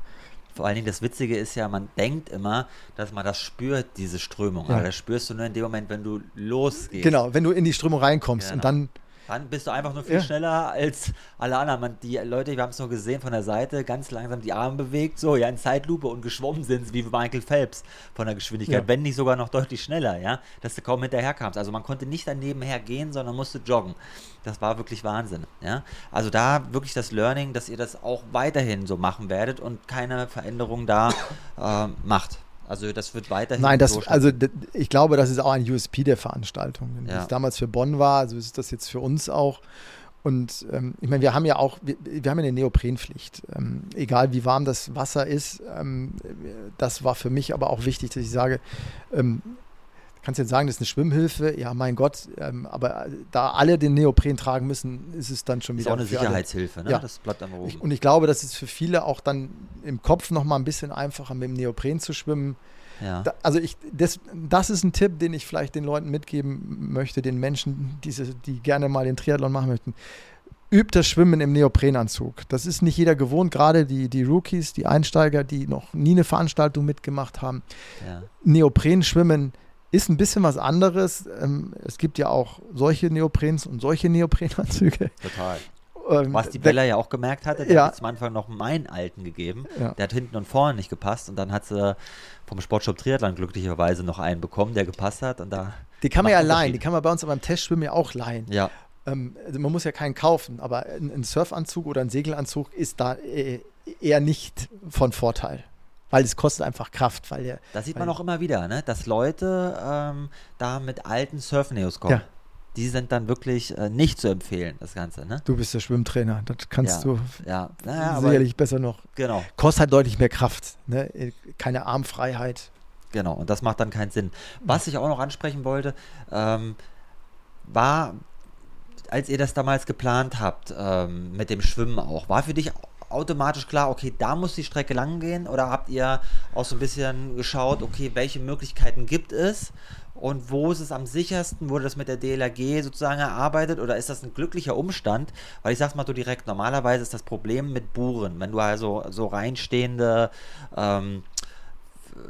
S1: Vor allen Dingen das Witzige ist ja, man denkt immer, dass man das spürt, diese Strömung.
S2: Ja.
S1: Aber das spürst du nur in dem Moment, wenn du losgehst.
S2: Genau, wenn du in die Strömung reinkommst
S1: Genau.
S2: und dann
S1: Dann bist du einfach nur viel
S2: Ja.
S1: schneller als alle anderen. Man, die Leute, wir haben es nur gesehen von der Seite, ganz langsam die Arme bewegt, so ja in Zeitlupe und geschwommen sind sie wie Michael Phelps von der Geschwindigkeit,
S2: Ja.
S1: wenn nicht sogar noch deutlich schneller, ja, dass du kaum hinterherkamst. Also man konnte nicht daneben her gehen, sondern musste joggen. Das war wirklich Wahnsinn, ja. Also da wirklich das Learning, dass ihr das auch weiterhin so machen werdet und keine Veränderung da äh, macht. Also das wird weiterhin
S2: Nein, das,
S1: so
S2: also ich glaube, das ist auch ein USP der Veranstaltung. Wenn
S1: Ja.
S2: es damals für Bonn war, so ist das jetzt für uns auch. Und ähm, ich meine, wir haben ja auch, wir, wir haben ja eine Neoprenpflicht. Ähm, egal wie warm das Wasser ist, ähm, das war für mich aber auch wichtig, dass ich sage, ähm, kannst jetzt sagen, das ist eine Schwimmhilfe, ja mein Gott, ähm, aber da alle den Neopren tragen müssen, ist es dann schon
S1: ist
S2: wieder
S1: auch eine
S2: alle-
S1: Sicherheitshilfe, ne?
S2: Ja.
S1: Das bleibt am oben.
S2: Ich, und ich glaube, das ist für viele auch dann im Kopf nochmal ein bisschen einfacher, mit dem Neopren zu schwimmen.
S1: ja.
S2: Da, also ich, das, das ist ein Tipp, den ich vielleicht den Leuten mitgeben möchte, den Menschen, diese, die gerne mal den Triathlon machen möchten. Übt das Schwimmen im Neoprenanzug. Das ist nicht jeder gewohnt, gerade die, die Rookies, die Einsteiger, die noch nie eine Veranstaltung mitgemacht haben.
S1: ja.
S2: Neoprenschwimmen ist ein bisschen was anderes. Ähm, es gibt ja auch solche Neoprens und solche Neoprenanzüge.
S1: Total.
S2: Ähm,
S1: Was die Bella ja auch gemerkt hatte, der
S2: Ja.
S1: hat am Anfang noch meinen alten gegeben.
S2: Ja.
S1: Der hat hinten und vorne nicht gepasst und dann hat sie vom Sportshop Triathlon glücklicherweise noch einen bekommen, der gepasst hat und da,
S2: Die kann man ja leihen. Die kann man bei uns beim Testschwimmen ja auch leihen.
S1: ja,
S2: Ähm, also man muss ja keinen kaufen, aber ein, ein Surfanzug oder ein Segelanzug ist da äh, eher nicht von Vorteil. Weil es kostet einfach Kraft, weil der.
S1: das sieht man auch immer wieder, ne? dass Leute ähm, da mit alten Surfneos kommen.
S2: Ja.
S1: Die sind dann wirklich äh, nicht zu empfehlen, das Ganze. Ne?
S2: Du bist der Schwimmtrainer, das kannst
S1: Ja.
S2: du
S1: Ja, naja,
S2: sicherlich besser noch.
S1: genau,
S2: Kostet halt deutlich mehr Kraft, ne? keine Armfreiheit.
S1: genau. Und das macht dann keinen Sinn. Was ich auch noch ansprechen wollte, ähm, war, als ihr das damals geplant habt, ähm, mit dem Schwimmen auch, war für dich automatisch klar, okay, da muss die Strecke lang gehen? Oder habt ihr auch so ein bisschen geschaut, okay, welche Möglichkeiten gibt es? Und wo ist es am sichersten? Wurde das mit der DLRG sozusagen erarbeitet? Oder ist das ein glücklicher Umstand? Weil ich sag's mal so direkt, normalerweise ist das Problem mit Buren, wenn du also so reinstehende ähm,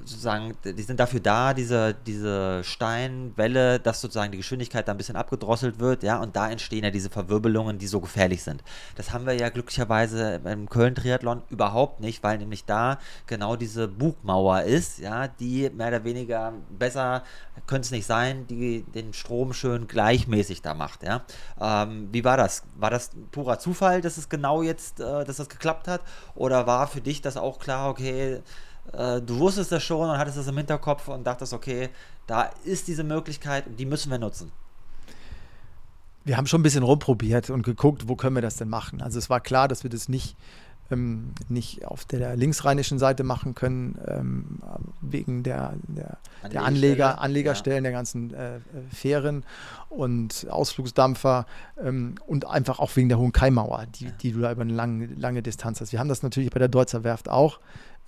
S1: sozusagen, die sind dafür da, diese, diese Steinwelle, dass sozusagen die Geschwindigkeit da ein bisschen abgedrosselt wird, ja, und da entstehen ja diese Verwirbelungen, die so gefährlich sind. Das haben wir ja glücklicherweise beim Köln-Triathlon überhaupt nicht, weil nämlich da genau diese Bugmauer ist, ja, die mehr oder weniger besser, könnte es nicht sein, die den Strom schön gleichmäßig da macht, ja. Ähm, wie war das? War das purer Zufall, dass es genau jetzt, äh, dass das geklappt hat? Oder war für dich das auch klar, okay, äh, du wusstest das schon und hattest das im Hinterkopf und dachtest, okay, da ist diese Möglichkeit und die müssen wir nutzen.
S2: Wir haben schon ein bisschen rumprobiert und geguckt, wo können wir das denn machen. Also es war klar, dass wir das nicht, ähm, nicht auf der linksrheinischen Seite machen können, ähm, wegen der, der, der Anleger, Anlegerstellen ja. der ganzen äh, Fähren und Ausflugsdampfer ähm, und einfach auch wegen der hohen Kaimauer, die, ja. die du da über eine lange, lange Distanz hast. Wir haben das natürlich bei der Deutzer Werft auch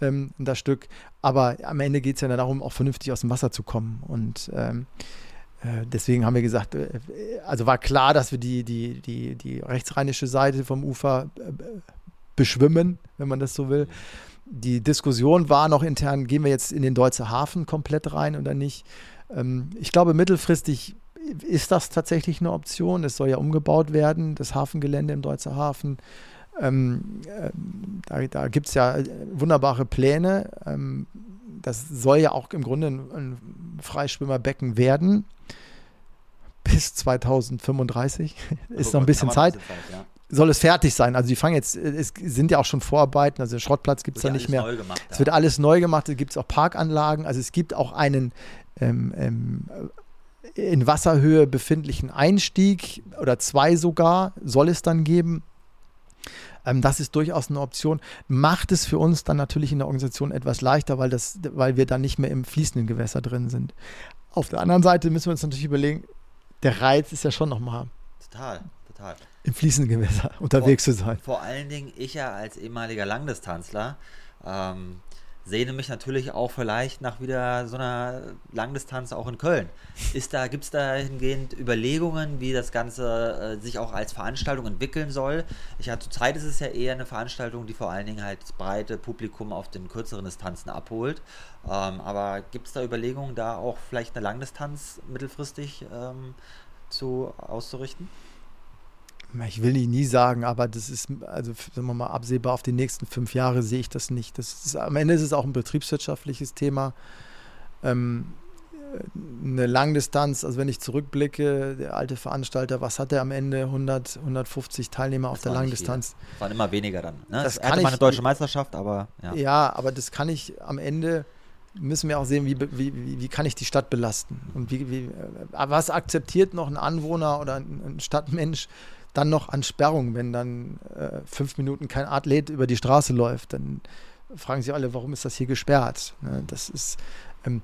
S2: ähm, das Stück. Aber am Ende geht es ja darum, auch vernünftig aus dem Wasser zu kommen. Und ähm, äh, deswegen haben wir gesagt, äh, also war klar, dass wir die, die, die, die rechtsrheinische Seite vom Ufer äh, beschwimmen, wenn man das so will. Die Diskussion war noch intern, gehen wir jetzt in den Deutzer Hafen komplett rein oder nicht. Ähm, ich glaube, mittelfristig ist das tatsächlich eine Option. Es soll ja umgebaut werden, das Hafengelände im Deutzer Hafen. Ähm, äh, da da gibt es ja wunderbare Pläne. Ähm, das soll ja auch im Grunde ein, ein Freischwimmerbecken werden. Bis 2035 [LAUGHS] ist noch ein bisschen Zeit. Zeit ja. Soll es fertig sein? Also die fangen jetzt, es sind ja auch schon Vorarbeiten, also Schrottplatz gibt es da nicht mehr. Gemacht, es wird alles neu gemacht, es gibt auch Parkanlagen, also es gibt auch einen ähm, ähm, in Wasserhöhe befindlichen Einstieg oder zwei sogar, soll es dann geben. Ähm, das ist durchaus eine Option. Macht es für uns dann natürlich in der Organisation etwas leichter, weil, das, weil wir dann nicht mehr im fließenden Gewässer drin sind. Auf der anderen Seite müssen wir uns natürlich überlegen, der Reiz ist ja schon nochmal.
S1: Total, total.
S2: Im fließenden Gewässer [LAUGHS] unterwegs
S1: vor,
S2: zu sein.
S1: Vor allen Dingen ich ja als ehemaliger Langdistanzler. Ähm, sehne mich natürlich auch vielleicht nach wieder so einer Langdistanz auch in Köln. Da, gibt es da hingehend Überlegungen, wie das Ganze äh, sich auch als Veranstaltung entwickeln soll? Ich ja, zurzeit ist es ja eher eine Veranstaltung, die vor allen Dingen halt das breite Publikum auf den kürzeren Distanzen abholt. Ähm, aber gibt es da Überlegungen, da auch vielleicht eine Langdistanz mittelfristig ähm, zu auszurichten?
S2: Ich will nicht nie sagen, aber das ist, also sagen wir mal, absehbar auf die nächsten fünf Jahre sehe ich das nicht. Das ist, am Ende ist es auch ein betriebswirtschaftliches Thema. Ähm, eine Langdistanz, also wenn ich zurückblicke, der alte Veranstalter, was hat er am Ende? 100, 150 Teilnehmer das auf der Langdistanz.
S1: Das waren immer weniger dann. Ne?
S2: Das, das kann
S1: ich, eine deutsche Meisterschaft, aber
S2: ja. Ja, aber das kann ich am Ende müssen wir auch sehen, wie, wie, wie, wie kann ich die Stadt belasten und wie, wie, äh, was akzeptiert noch ein Anwohner oder ein Stadtmensch, dann noch an Sperrung, wenn dann äh, fünf Minuten kein Athlet über die Straße läuft, dann fragen sich alle, warum ist das hier gesperrt? Ne, das ist ähm,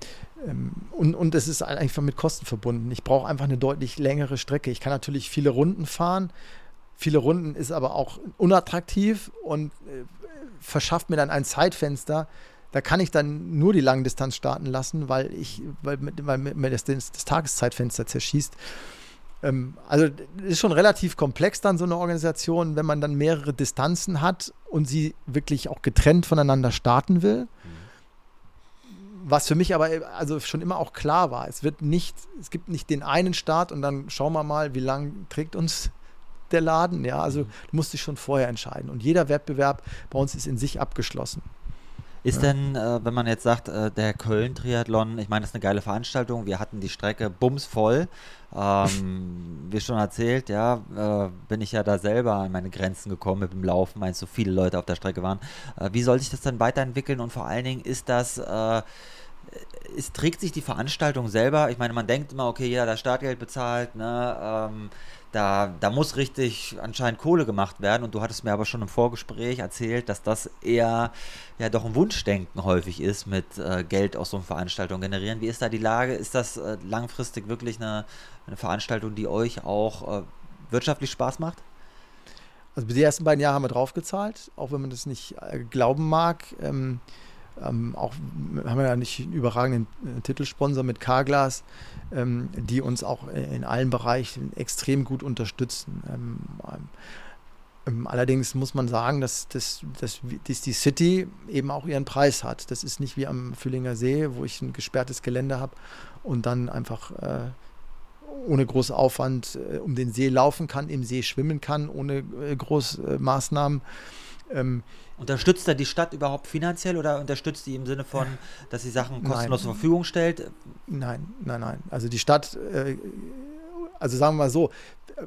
S2: ähm, und, und es ist einfach mit Kosten verbunden. Ich brauche einfach eine deutlich längere Strecke. Ich kann natürlich viele Runden fahren. Viele Runden ist aber auch unattraktiv und äh, verschafft mir dann ein Zeitfenster. Da kann ich dann nur die Langdistanz starten lassen, weil ich, weil, weil mir das, das Tageszeitfenster zerschießt. Ähm, also ist schon relativ komplex dann so eine Organisation, wenn man dann mehrere Distanzen hat und sie wirklich auch getrennt voneinander starten will. Was für mich aber also schon immer auch klar war, es wird nicht, es gibt nicht den einen Start und dann schauen wir mal, wie lange trägt uns der Laden. Ja, also mhm. du musst dich schon vorher entscheiden. Und jeder Wettbewerb bei uns ist in sich abgeschlossen.
S1: Ist ja. denn, äh, wenn man jetzt sagt, äh, der Köln-Triathlon, ich meine, das ist eine geile Veranstaltung, wir hatten die Strecke bumsvoll, ähm, [LAUGHS] wie schon erzählt, ja, äh, bin ich ja da selber an meine Grenzen gekommen mit dem Laufen, weil so viele Leute auf der Strecke waren. Äh, wie soll sich das dann weiterentwickeln und vor allen Dingen ist das, äh, es trägt sich die Veranstaltung selber, ich meine, man denkt immer, okay, jeder hat das Startgeld bezahlt, ne, ähm, da, da muss richtig anscheinend Kohle gemacht werden. Und du hattest mir aber schon im Vorgespräch erzählt, dass das eher ja doch ein Wunschdenken häufig ist, mit äh, Geld aus so einer Veranstaltung generieren. Wie ist da die Lage? Ist das äh, langfristig wirklich eine, eine, Veranstaltung, die euch auch äh, wirtschaftlich Spaß macht?
S2: Also die ersten beiden Jahre haben wir draufgezahlt, auch wenn man das nicht äh, glauben mag. Ähm, ähm, auch haben wir ja nicht einen überragenden äh, Titelsponsor mit Carglass, ähm, die uns auch in allen Bereichen extrem gut unterstützen. Ähm, ähm allerdings muss man sagen, dass, dass, dass, dass, die City eben auch ihren Preis hat. Das ist nicht wie am Füllinger See, wo ich ein gesperrtes Gelände habe und dann einfach äh, ohne großen Aufwand äh, um den See laufen kann, im See schwimmen kann, ohne äh, große Maßnahmen.
S1: Ähm, Unterstützt er die Stadt überhaupt finanziell oder unterstützt die im Sinne von, dass sie Sachen kostenlos nein. zur Verfügung stellt?
S2: Nein, nein, nein. Also die Stadt, äh, also sagen wir mal so,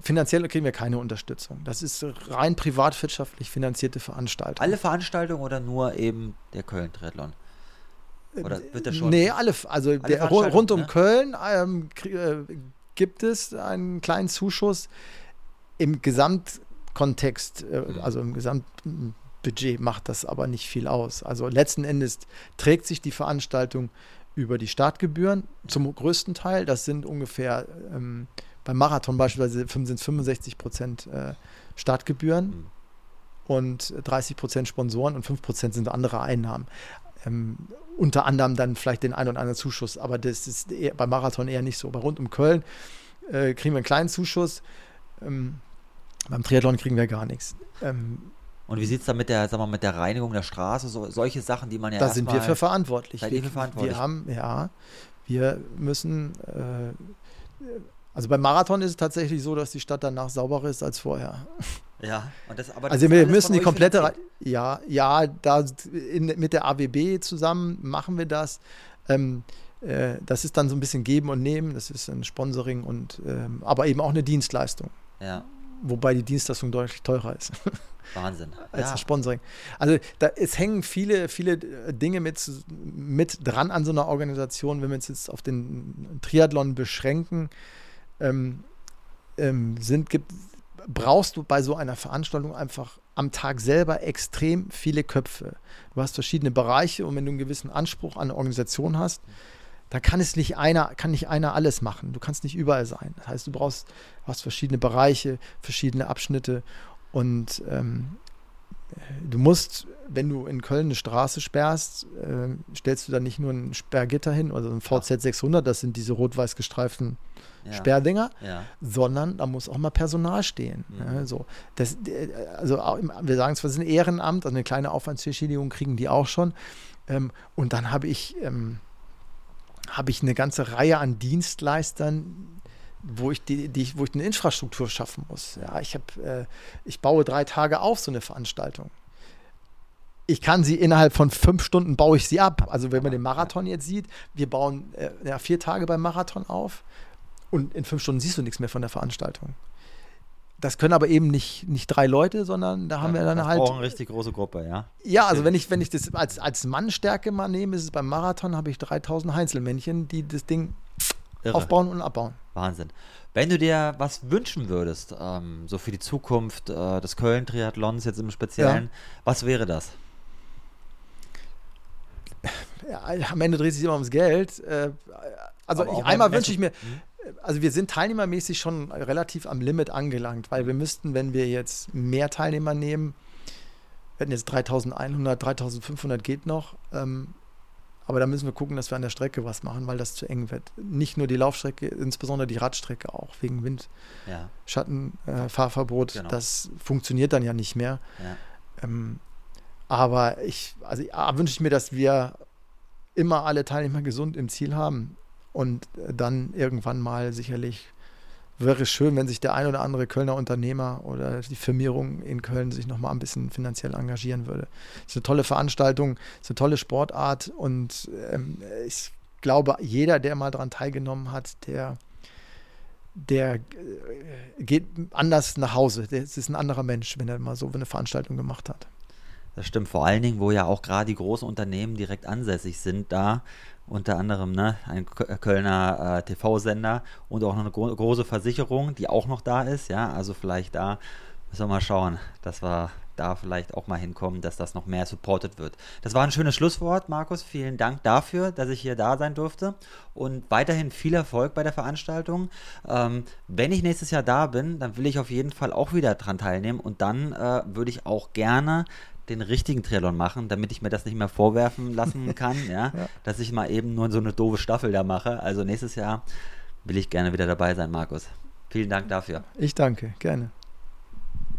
S2: finanziell kriegen wir keine Unterstützung. Das ist rein privatwirtschaftlich finanzierte Veranstaltung.
S1: Alle Veranstaltungen oder nur eben der Köln-Triathlon?
S2: Oder wird das schon? Nee, alle, also alle der, rund um ne? Köln ähm, äh, gibt es einen kleinen Zuschuss. Im Gesamtkontext, äh, mhm. also im Gesamtbudget macht das aber nicht viel aus. Also letzten Endes trägt sich die Veranstaltung über die Startgebühren zum größten Teil. Das sind ungefähr ähm, beim Marathon beispielsweise sind 65 Prozent äh, Startgebühren mhm. und 30 Prozent Sponsoren und 5 Prozent sind andere Einnahmen. Ähm, unter anderem dann vielleicht den einen oder anderen Zuschuss, aber das ist eher, beim Marathon eher nicht so. Bei rund um Köln äh, kriegen wir einen kleinen Zuschuss. Ähm, beim Triathlon kriegen wir gar nichts. Ähm,
S1: und wie sieht es da mit der, sag mal, mit der Reinigung der Straße, so, solche Sachen, die man ja
S2: Da sind wir für verantwortlich.
S1: Wir, für verantwortlich.
S2: wir haben, ja, wir müssen, äh, also beim Marathon ist es tatsächlich so, dass die Stadt danach sauberer ist als vorher.
S1: Ja,
S2: das, das also wir müssen die komplette, ja, ja, da in, mit der AWB zusammen machen wir das. Ähm, äh, das ist dann so ein bisschen geben und nehmen. Das ist ein Sponsoring und, ähm, aber eben auch eine Dienstleistung.
S1: Ja.
S2: Wobei die Dienstleistung deutlich teurer ist. [LAUGHS]
S1: Wahnsinn.
S2: als ja. das Sponsoring. Also da, es hängen viele, viele äh, Dinge mit, mit dran an so einer Organisation, wenn wir uns jetzt auf den Triathlon beschränken. Ähm, ähm, sind, gibt, brauchst du bei so einer Veranstaltung einfach am Tag selber extrem viele Köpfe. Du hast verschiedene Bereiche und wenn du einen gewissen Anspruch an eine Organisation hast, da kann es nicht einer, kann nicht einer alles machen. Du kannst nicht überall sein. Das heißt, du brauchst, du hast verschiedene Bereiche, verschiedene Abschnitte und ähm, du musst, wenn du in Köln eine Straße sperrst, äh, stellst du da nicht nur ein Sperrgitter hin, also ein VZ 600, das sind diese rot-weiß gestreiften ja. Sperrdinger, ja. sondern da muss auch mal Personal stehen. Mhm. Ja, so. das, also wir sagen zwar, es ist ein Ehrenamt, also eine kleine Aufwandsentschädigung kriegen die auch schon. Ähm, und dann habe ich, ähm, habe ich eine ganze Reihe an Dienstleistern, wo ich die, die, wo ich eine Infrastruktur schaffen muss. Ja, ich habe, äh, ich baue drei Tage auf so eine Veranstaltung. Ich kann sie innerhalb von fünf Stunden baue ich sie ab. Also wenn man den Marathon jetzt sieht, wir bauen äh, ja, vier Tage beim Marathon auf und in fünf Stunden siehst du nichts mehr von der Veranstaltung. Das können aber eben nicht, nicht drei Leute, sondern da haben ja, wir dann halt.
S1: Auch eine richtig große Gruppe, ja.
S2: Ja, also wenn ich, wenn ich das als, als Mannstärke mal nehme, ist es beim Marathon, habe ich 3000 Heinzelmännchen, die das Ding Irre. aufbauen und abbauen.
S1: Wahnsinn. Wenn du dir was wünschen würdest, ähm, so für die Zukunft äh, des Köln-Triathlons jetzt im Speziellen, ja. was wäre das?
S2: Ja, am Ende dreht sich immer ums Geld. Äh, also ich, einmal wünsche ich mir, hm? Also wir sind teilnehmermäßig schon relativ am Limit angelangt, weil wir müssten, wenn wir jetzt mehr Teilnehmer nehmen, wir hätten jetzt 3100, 3500 geht noch, ähm, aber da müssen wir gucken, dass wir an der Strecke was machen, weil das zu eng wird. Nicht nur die Laufstrecke, insbesondere die Radstrecke auch, wegen Wind, ja. Schatten, äh, Fahrverbot. Genau. Das funktioniert dann ja nicht mehr. Ja. Ähm, aber ich, also wünsche ich mir, dass wir immer alle Teilnehmer gesund im Ziel haben und dann irgendwann mal sicherlich wäre es schön, wenn sich der ein oder andere Kölner Unternehmer oder die Firmierung in Köln sich nochmal ein bisschen finanziell engagieren würde. Es ist eine tolle Veranstaltung, es ist eine tolle Sportart und ähm, ich glaube, jeder, der mal daran teilgenommen hat, der, der äh, geht anders nach Hause. Es ist ein anderer Mensch, wenn er mal so eine Veranstaltung gemacht hat.
S1: Das stimmt, vor allen Dingen, wo ja auch gerade die großen Unternehmen direkt ansässig sind, da unter anderem ne, ein Kölner äh, TV-Sender und auch noch eine gro große Versicherung, die auch noch da ist. Ja, also vielleicht da müssen wir mal schauen, dass wir da vielleicht auch mal hinkommen, dass das noch mehr supported wird. Das war ein schönes Schlusswort, Markus. Vielen Dank dafür, dass ich hier da sein durfte und weiterhin viel Erfolg bei der Veranstaltung. Ähm, wenn ich nächstes Jahr da bin, dann will ich auf jeden Fall auch wieder dran teilnehmen und dann äh, würde ich auch gerne den richtigen Triathlon machen, damit ich mir das nicht mehr vorwerfen lassen [LAUGHS] kann, ja? ja, dass ich mal eben nur so eine doofe Staffel da mache. Also nächstes Jahr will ich gerne wieder dabei sein, Markus. Vielen Dank dafür.
S2: Ich danke, gerne.